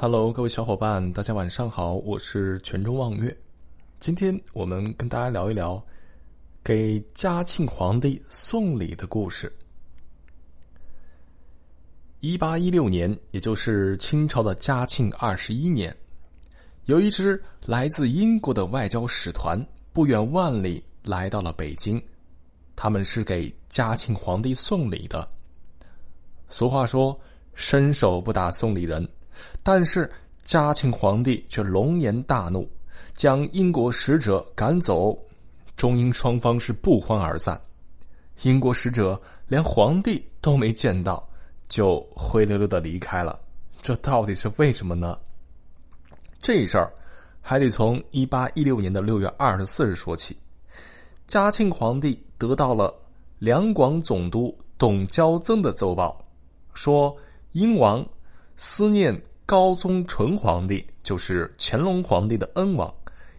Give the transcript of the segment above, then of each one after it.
Hello，各位小伙伴，大家晚上好，我是泉州望月。今天我们跟大家聊一聊给嘉庆皇帝送礼的故事。一八一六年，也就是清朝的嘉庆二十一年，有一支来自英国的外交使团不远万里来到了北京，他们是给嘉庆皇帝送礼的。俗话说：“伸手不打送礼人。”但是嘉庆皇帝却龙颜大怒，将英国使者赶走。中英双方是不欢而散。英国使者连皇帝都没见到，就灰溜溜的离开了。这到底是为什么呢？这事儿还得从一八一六年的六月二十四日说起。嘉庆皇帝得到了两广总督董交曾的奏报。说英王思念高宗纯皇帝，就是乾隆皇帝的恩王，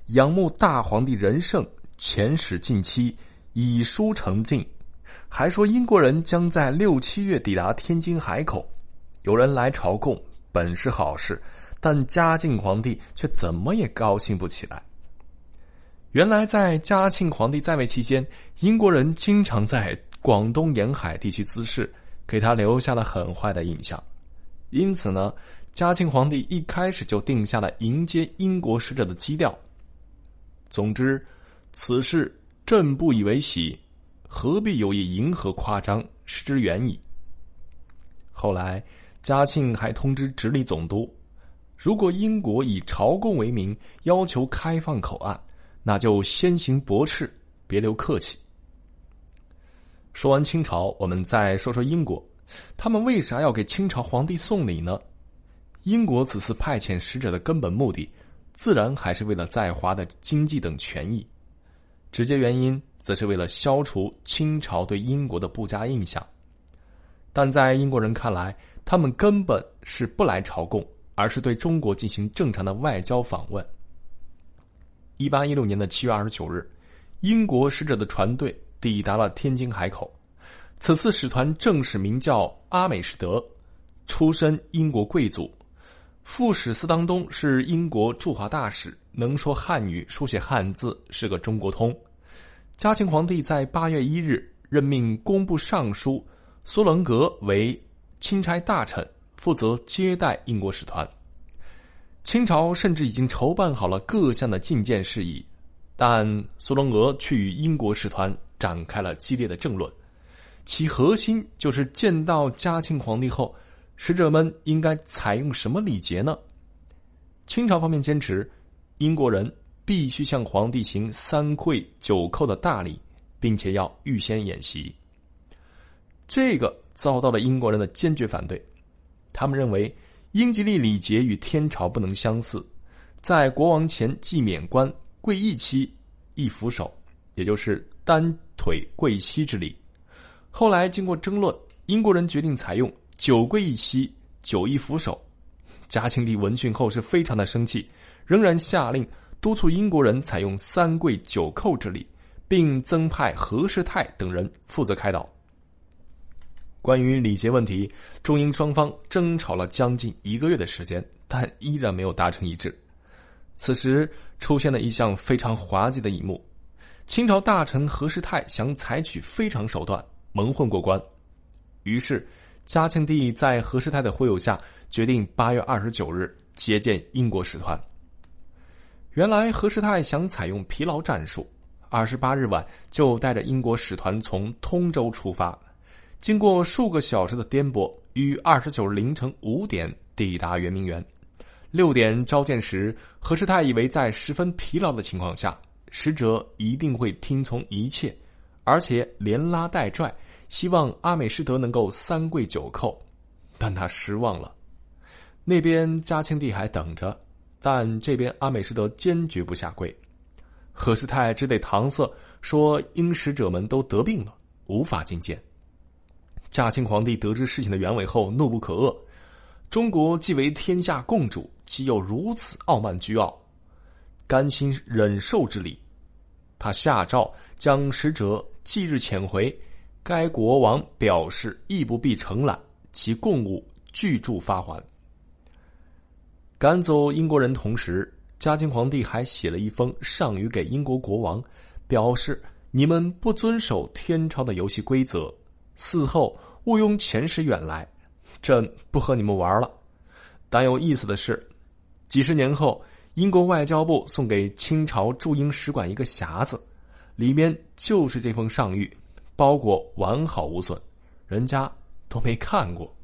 仰慕大皇帝仁圣，遣使近期，以书呈进。还说英国人将在六七月抵达天津海口，有人来朝贡，本是好事，但嘉靖皇帝却怎么也高兴不起来。原来在嘉庆皇帝在位期间，英国人经常在广东沿海地区滋事。给他留下了很坏的印象，因此呢，嘉庆皇帝一开始就定下了迎接英国使者的基调。总之，此事朕不以为喜，何必有意迎合夸张，失之远矣。后来，嘉庆还通知直隶总督，如果英国以朝贡为名要求开放口岸，那就先行驳斥，别留客气。说完清朝，我们再说说英国，他们为啥要给清朝皇帝送礼呢？英国此次派遣使者的根本目的，自然还是为了在华的经济等权益，直接原因则是为了消除清朝对英国的不佳印象。但在英国人看来，他们根本是不来朝贡，而是对中国进行正常的外交访问。一八一六年的七月二十九日，英国使者的船队。抵达了天津海口，此次使团正是名叫阿美士德，出身英国贵族，副使司当东是英国驻华大使，能说汉语，书写汉字，是个中国通。嘉庆皇帝在八月一日任命工部尚书苏伦格为钦差大臣，负责接待英国使团。清朝甚至已经筹办好了各项的觐见事宜，但苏伦格却与英国使团。展开了激烈的争论，其核心就是见到嘉庆皇帝后，使者们应该采用什么礼节呢？清朝方面坚持，英国人必须向皇帝行三跪九叩的大礼，并且要预先演习。这个遭到了英国人的坚决反对，他们认为英吉利礼节与天朝不能相似，在国王前祭冕冠、跪一期、一扶手。也就是单腿跪膝之礼。后来经过争论，英国人决定采用九跪一膝、九一扶手。嘉庆帝闻讯后是非常的生气，仍然下令督促英国人采用三跪九叩之礼，并增派何世泰等人负责开导。关于礼节问题，中英双方争吵了将近一个月的时间，但依然没有达成一致。此时出现了一项非常滑稽的一幕。清朝大臣何世泰想采取非常手段蒙混过关，于是嘉庆帝在何世泰的忽悠下，决定八月二十九日接见英国使团。原来何世泰想采用疲劳战术，二十八日晚就带着英国使团从通州出发，经过数个小时的颠簸，于二十九日凌晨五点抵达圆明园。六点召见时，何世泰以为在十分疲劳的情况下。使者一定会听从一切，而且连拉带拽，希望阿美士德能够三跪九叩，但他失望了。那边嘉庆帝还等着，但这边阿美士德坚决不下跪，何世泰只得搪塞说英使者们都得病了，无法觐见。嘉庆皇帝得知事情的原委后，怒不可遏。中国既为天下共主，岂有如此傲慢倨傲？甘心忍受之理，他下诏将使者即日遣回。该国王表示亦不必承揽其贡物，拒铸发还。赶走英国人同时，嘉庆皇帝还写了一封上谕给英国国王，表示你们不遵守天朝的游戏规则，嗣后毋庸前时远来，朕不和你们玩了。但有意思的是，几十年后，英国外交部送给清朝驻英使馆一个匣子，里面就是这封上谕，包裹完好无损，人家都没看过。